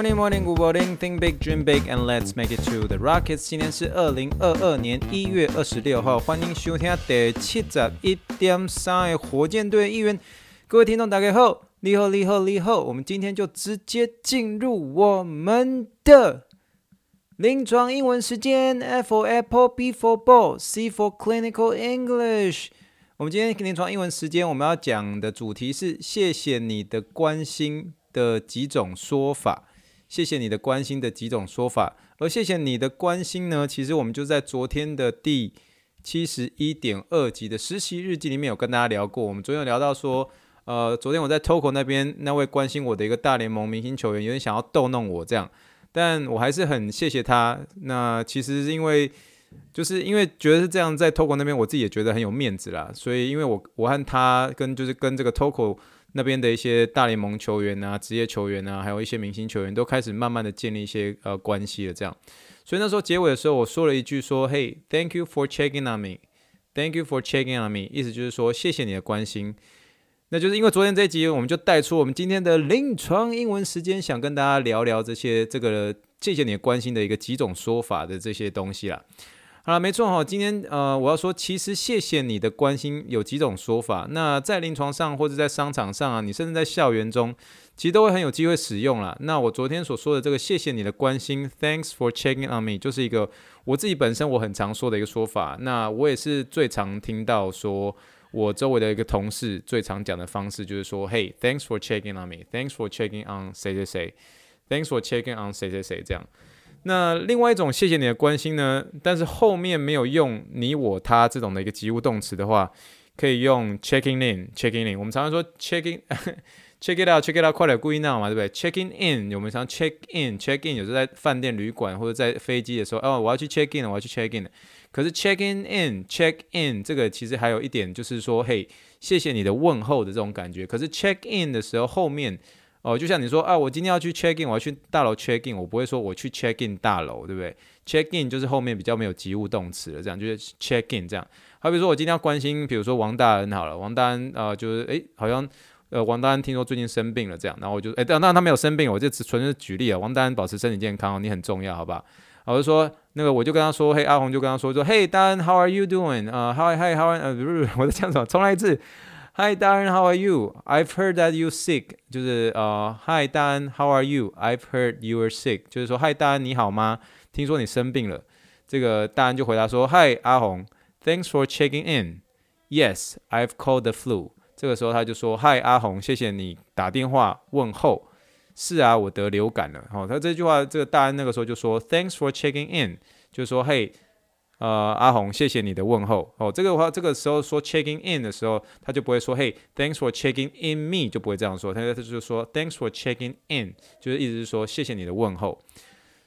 Morning, morning, good morning. Think big, dream big, and let's make it to the Rockets. 今天是二零二二年一月二十六号，欢迎收听第七十一点三的火箭队一员。各位听众，大家好，你好，你好，你好。我们今天就直接进入我们的临床英文时间。F for apple, B for ball, C for clinical English。我们今天临床英文时间，我们要讲的主题是谢谢你的关心的几种说法。谢谢你的关心的几种说法，而谢谢你的关心呢，其实我们就在昨天的第七十一点二集的实习日记里面有跟大家聊过。我们昨天有聊到说，呃，昨天我在 TOKO 那边那位关心我的一个大联盟明星球员有点想要逗弄我这样，但我还是很谢谢他。那其实是因为就是因为觉得是这样，在 TOKO 那边我自己也觉得很有面子啦，所以因为我我和他跟就是跟这个 TOKO。那边的一些大联盟球员啊、职业球员啊，还有一些明星球员，都开始慢慢的建立一些呃关系了。这样，所以那时候结尾的时候，我说了一句说：“Hey, thank you for checking on me. Thank you for checking on me.” 意思就是说，谢谢你的关心。那就是因为昨天这集，我们就带出我们今天的临床英文时间，想跟大家聊聊这些这个谢谢你关心的一个几种说法的这些东西啦。好了，没错哈，今天呃，我要说，其实谢谢你的关心有几种说法。那在临床上或者在商场上啊，你甚至在校园中，其实都会很有机会使用啦。那我昨天所说的这个谢谢你的关心，Thanks for checking on me，就是一个我自己本身我很常说的一个说法。那我也是最常听到说，我周围的一个同事最常讲的方式就是说，Hey，Thanks for checking on me，Thanks for checking on 谁谁谁，Thanks for checking on 谁谁谁这样。那另外一种谢谢你的关心呢，但是后面没有用你我他这种的一个及物动词的话，可以用 checking in，checking in。我们常常说 checking check it out，check it out，快点故意闹嘛，对不对？checking in，我们常 check in，check in，有时候在饭店、旅馆或者在飞机的时候，哦，我要去 check in，我要去 check in。可是 checking in，check in 这个其实还有一点就是说，嘿，谢谢你的问候的这种感觉。可是 check in 的时候后面。哦，就像你说啊，我今天要去 check in，我要去大楼 check in，我不会说我去 check in 大楼，对不对？check in 就是后面比较没有及物动词了，这样就是 check in 这样。好比如说我今天要关心，比如说王大恩好了，王大恩呃就是诶，好像呃王大恩听说最近生病了这样，然后我就诶，当然他没有生病，我就只纯是举例啊。王大恩保持身体健康，你很重要，好不好？我就说那个我就跟他说，嘿，阿红就跟他说说，嘿，大恩，how are you doing？呃，hi hi how are 呃不是我在讲什么？重来一次。Hi, Darren, how are you? I've heard that you're sick. 就是呃，Hi, Darren, how are you? I've heard you are sick. 就是说，Hi, Dan，你好吗？听说你生病了。这个大恩就回答说，Hi, 阿红，Thanks for checking in. Yes, I've called the flu. 这个时候他就说，Hi, 阿红，谢谢你打电话问候。是啊，我得流感了。好、他这句话，这个大恩那个时候就说，Thanks for checking in. 就是说，嘿。呃，阿红，谢谢你的问候。哦，这个话，这个时候说 checking in 的时候，他就不会说嘿，thanks for checking in me，就不会这样说。他他就是说 thanks for checking in，就是意思是说谢谢你的问候。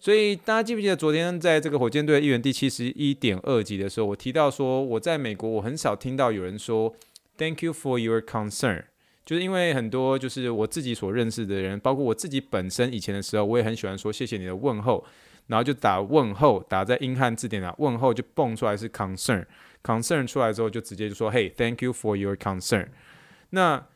所以大家记不记得昨天在这个火箭队议员第七十一点二集的时候，我提到说我在美国，我很少听到有人说 thank you for your concern，就是因为很多就是我自己所认识的人，包括我自己本身以前的时候，我也很喜欢说谢谢你的问候。然后就打问候，打在英汉字典啊，问候就蹦出来是 concern，concern 出来之后就直接就说，Hey, thank you for your concern。那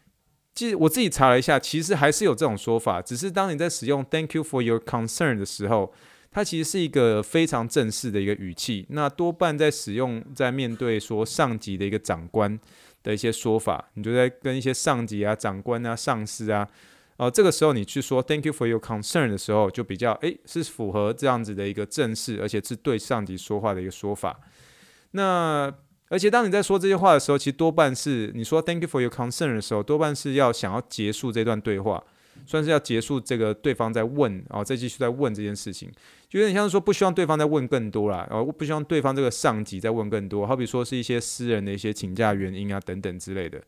其实我自己查了一下，其实还是有这种说法，只是当你在使用 thank you for your concern 的时候，它其实是一个非常正式的一个语气。那多半在使用在面对说上级的一个长官的一些说法，你就在跟一些上级啊、长官啊、上司啊。哦、呃，这个时候你去说 “Thank you for your concern” 的时候，就比较诶是符合这样子的一个正式，而且是对上级说话的一个说法。那而且当你在说这些话的时候，其实多半是你说 “Thank you for your concern” 的时候，多半是要想要结束这段对话，算是要结束这个对方在问，然后再继续在问这件事情，就有点像是说不希望对方再问更多啦，然后不希望对方这个上级再问更多，好比说是一些私人的一些请假原因啊等等之类的。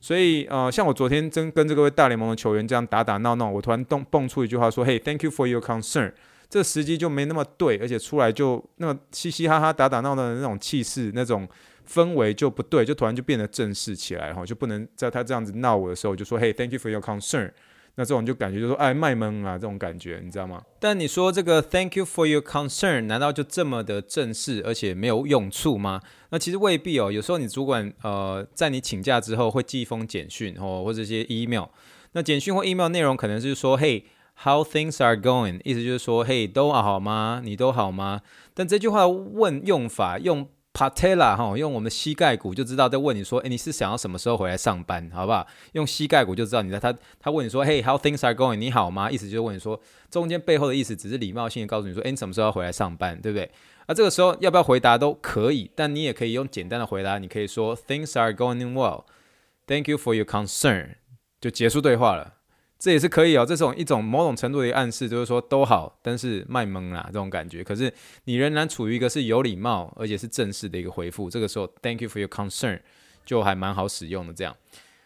所以，呃，像我昨天真跟这个位大联盟的球员这样打打闹闹，我突然动蹦出一句话说：“Hey，thank you for your concern。”这时机就没那么对，而且出来就那么嘻嘻哈哈、打打闹闹的那种气势、那种氛围就不对，就突然就变得正式起来哈，就不能在他这样子闹我的时候就说嘿，Thank you for your concern。那这种就感觉就说哎卖萌啊这种感觉，你知道吗？但你说这个 Thank you for your concern，难道就这么的正式而且没有用处吗？那其实未必哦。有时候你主管呃在你请假之后会寄一封简讯哦，或者一些 email。那简讯或 email 内容可能是说嘿，How things are going，意思就是说嘿都好吗？你都好吗？但这句话问用法用。Patella 哈，用我们的膝盖骨就知道在问你说，诶，你是想要什么时候回来上班，好不好？用膝盖骨就知道你在他他问你说，嘿，How things are going？你好吗？意思就是问你说，中间背后的意思只是礼貌性的告诉你说，诶，你什么时候要回来上班，对不对？那这个时候要不要回答都可以，但你也可以用简单的回答，你可以说 Things are going well，Thank you for your concern，就结束对话了。这也是可以哦，这种一种某种程度的暗示，就是说都好，但是卖萌啦这种感觉。可是你仍然处于一个是有礼貌而且是正式的一个回复，这个时候 Thank you for your concern 就还蛮好使用的。这样，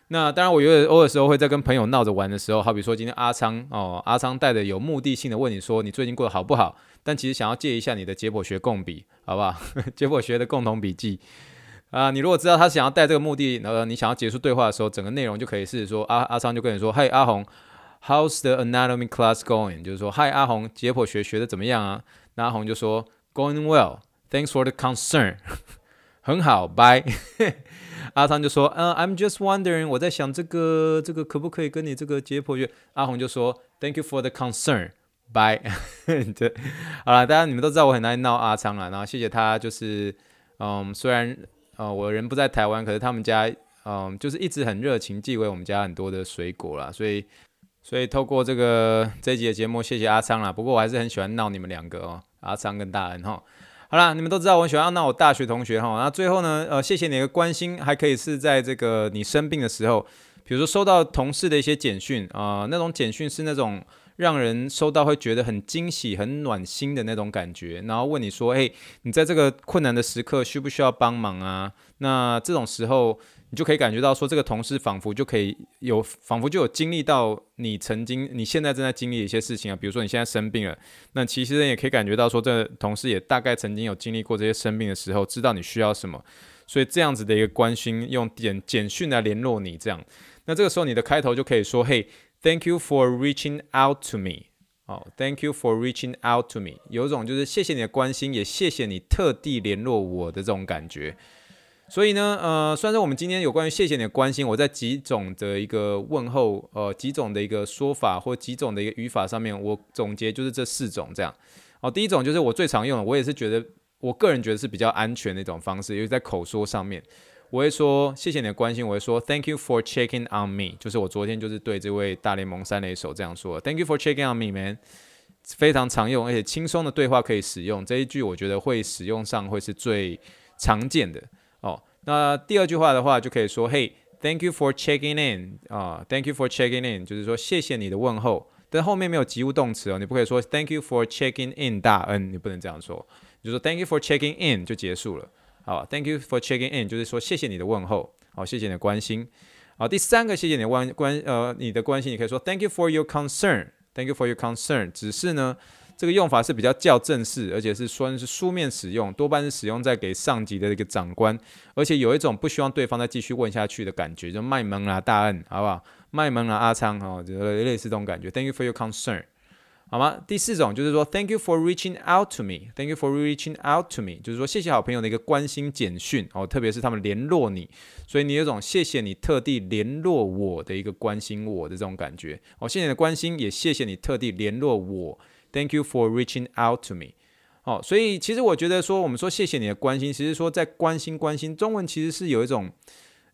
那当然我有的偶尔时候会在跟朋友闹着玩的时候，好比说今天阿昌哦，阿昌带着有目的性的问你说你最近过得好不好？但其实想要借一下你的解剖学共笔，好不好？解剖学的共同笔记啊，你如果知道他想要带这个目的，然后你想要结束对话的时候，整个内容就可以是说阿阿昌就跟你说，嘿阿红。How's the anatomy class going？就是说，嗨，阿红，解剖学学的怎么样啊？那阿红就说，Going well. Thanks for the concern. 很好，Bye。阿昌就说，嗯、，I'm just wondering，我在想这个这个可不可以跟你这个解剖学？阿红就说，Thank you for the concern. Bye。对，好了，大家你们都知道我很爱闹阿昌了，然后谢谢他，就是嗯，虽然呃我人不在台湾，可是他们家嗯就是一直很热情寄回我们家很多的水果啦，所以。所以透过这个这一集的节目，谢谢阿昌啦。不过我还是很喜欢闹你们两个哦，阿昌跟大恩哈。好啦，你们都知道我喜欢闹我大学同学哈。那最后呢，呃，谢谢你的关心，还可以是在这个你生病的时候，比如说收到同事的一些简讯啊，呃，那种简讯是那种让人收到会觉得很惊喜、很暖心的那种感觉，然后问你说，诶，你在这个困难的时刻需不需要帮忙啊？那这种时候。你就可以感觉到说，这个同事仿佛就可以有，仿佛就有经历到你曾经、你现在正在经历的一些事情啊。比如说你现在生病了，那其实人也可以感觉到说，这个同事也大概曾经有经历过这些生病的时候，知道你需要什么，所以这样子的一个关心，用简简讯来联络你，这样，那这个时候你的开头就可以说，嘿，Thank you for reaching out to me。哦，Thank you for reaching out to me。有种就是谢谢你的关心，也谢谢你特地联络我的这种感觉。所以呢，呃，虽然说我们今天有关于谢谢你的关心，我在几种的一个问候，呃，几种的一个说法或几种的一个语法上面，我总结就是这四种这样。哦，第一种就是我最常用的，我也是觉得我个人觉得是比较安全的一种方式，因为在口说上面，我会说谢谢你的关心，我会说 Thank you for checking on me，就是我昨天就是对这位大联盟三垒手这样说，Thank you for checking on me, man，非常常用而且轻松的对话可以使用这一句，我觉得会使用上会是最常见的。哦，那第二句话的话就可以说，Hey，thank you for checking in 啊，Thank you for checking in，就是说谢谢你的问候，但后面没有及物动词哦，你不可以说 thank you for checking in 大恩，你不能这样说，你就说 thank you for checking in 就结束了，好，thank you for checking in 就是说谢谢你的问候，好，谢谢你的关心，好，第三个谢谢你的关关呃你的关心，你可以说 thank you for your concern，thank you for your concern，只是呢。这个用法是比较较正式，而且是算是书面使用，多半是使用在给上级的一个长官，而且有一种不希望对方再继续问下去的感觉，就卖萌啦，大恩，好不好？卖萌啦，阿昌，哦，就类似这种感觉。Thank you for your concern，好吗？第四种就是说，Thank you for reaching out to me，Thank you for reaching out to me，就是说谢谢好朋友的一个关心简讯，哦，特别是他们联络你，所以你有种谢谢你特地联络我的一个关心我的这种感觉，哦，谢谢你的关心，也谢谢你特地联络我。Thank you for reaching out to me。哦，所以其实我觉得说，我们说谢谢你的关心，其实说在关心关心，中文其实是有一种，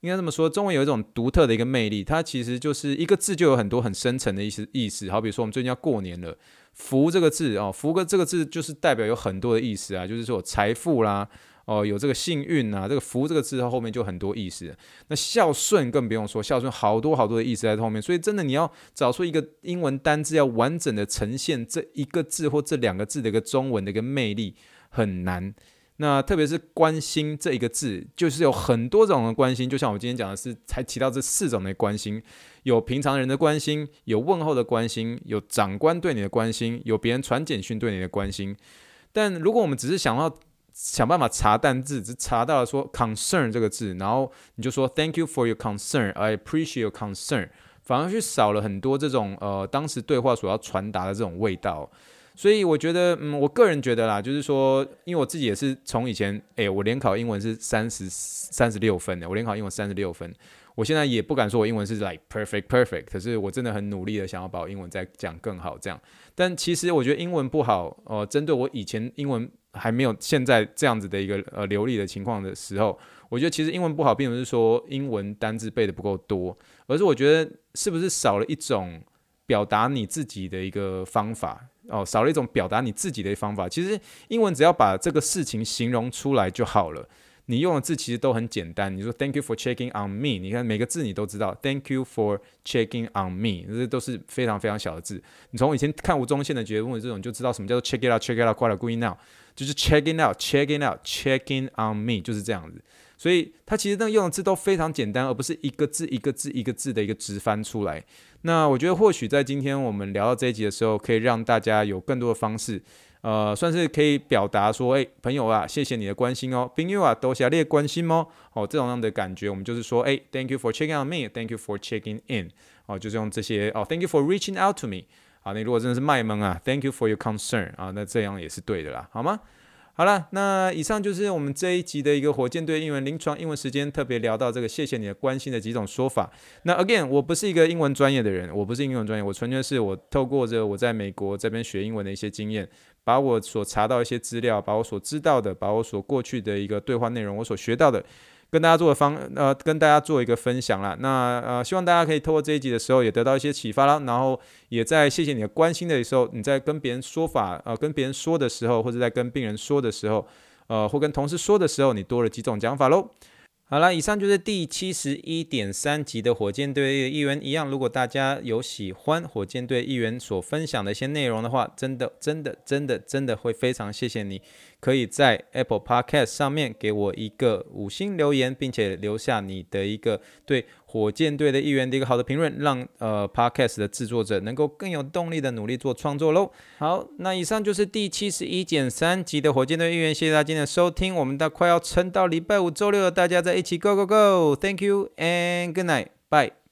应该这么说，中文有一种独特的一个魅力，它其实就是一个字就有很多很深层的意思意思。好比说，我们最近要过年了，福这个字哦，福个这个字就是代表有很多的意思啊，就是说财富啦。哦，有这个幸运啊，这个福这个字它后面就很多意思。那孝顺更不用说，孝顺好多好多的意思在后面。所以真的你要找出一个英文单字，要完整的呈现这一个字或这两个字的一个中文的一个魅力很难。那特别是关心这一个字，就是有很多种的关心。就像我今天讲的是，才提到这四种的关心：有平常人的关心，有问候的关心，有长官对你的关心，有别人传简讯对你的关心。但如果我们只是想要想办法查单字，只查到了说 concern 这个字，然后你就说 Thank you for your concern，I appreciate your concern，反而去少了很多这种呃当时对话所要传达的这种味道。所以我觉得，嗯，我个人觉得啦，就是说，因为我自己也是从以前，诶，我联考英文是三十三十六分的，我联考英文三十六分，我现在也不敢说我英文是 like perfect perfect，可是我真的很努力的想要把英文再讲更好这样。但其实我觉得英文不好，呃，针对我以前英文还没有现在这样子的一个呃流利的情况的时候，我觉得其实英文不好，并不是说英文单字背的不够多，而是我觉得是不是少了一种表达你自己的一个方法。哦，少了一种表达你自己的方法。其实英文只要把这个事情形容出来就好了。你用的字其实都很简单。你说 Thank you for checking on me，你看每个字你都知道。Thank you for checking on me，这都是非常非常小的字。你从以前看吴宗宪的节目这种就知道什么叫做 check it out，check it out，quite good now，就是 check it out，check it out，checking on me，就是这样子。所以它其实那用的字都非常简单，而不是一个字一个字一个字的一个直翻出来。那我觉得或许在今天我们聊到这一集的时候，可以让大家有更多的方式，呃，算是可以表达说，哎，朋友啊，谢谢你的关心哦，朋友啊，多谢你的关心哦，哦，这种样的感觉，我们就是说，哎，Thank you for checking on me，Thank you for checking in，哦，就是用这些哦，Thank you for reaching out to me，啊，你如果真的是卖萌啊，Thank you for your concern，啊，那这样也是对的啦，好吗？好了，那以上就是我们这一集的一个火箭队英文临床英文时间，特别聊到这个谢谢你的关心的几种说法。那 again，我不是一个英文专业的人，我不是英文专业，我纯粹是我透过着我在美国这边学英文的一些经验，把我所查到一些资料，把我所知道的，把我所过去的一个对话内容，我所学到的。跟大家做个方呃，跟大家做一个分享啦。那呃，希望大家可以透过这一集的时候也得到一些启发啦。然后也在谢谢你的关心的时候，你在跟别人说法呃，跟别人说的时候，或者在跟病人说的时候，呃，或跟同事说的时候，你多了几种讲法喽。好了，以上就是第七十一点三集的火箭队议员一样。如果大家有喜欢火箭队议员所分享的一些内容的话，真的真的真的真的会非常谢谢你。可以在 Apple Podcast 上面给我一个五星留言，并且留下你的一个对火箭队的一员的一个好的评论，让呃 Podcast 的制作者能够更有动力的努力做创作喽。好，那以上就是第七十一减三集的火箭队一员，谢谢大家今天的收听，我们到快要撑到礼拜五、周六了，大家在一起，Go Go Go！Thank you and good night，bye。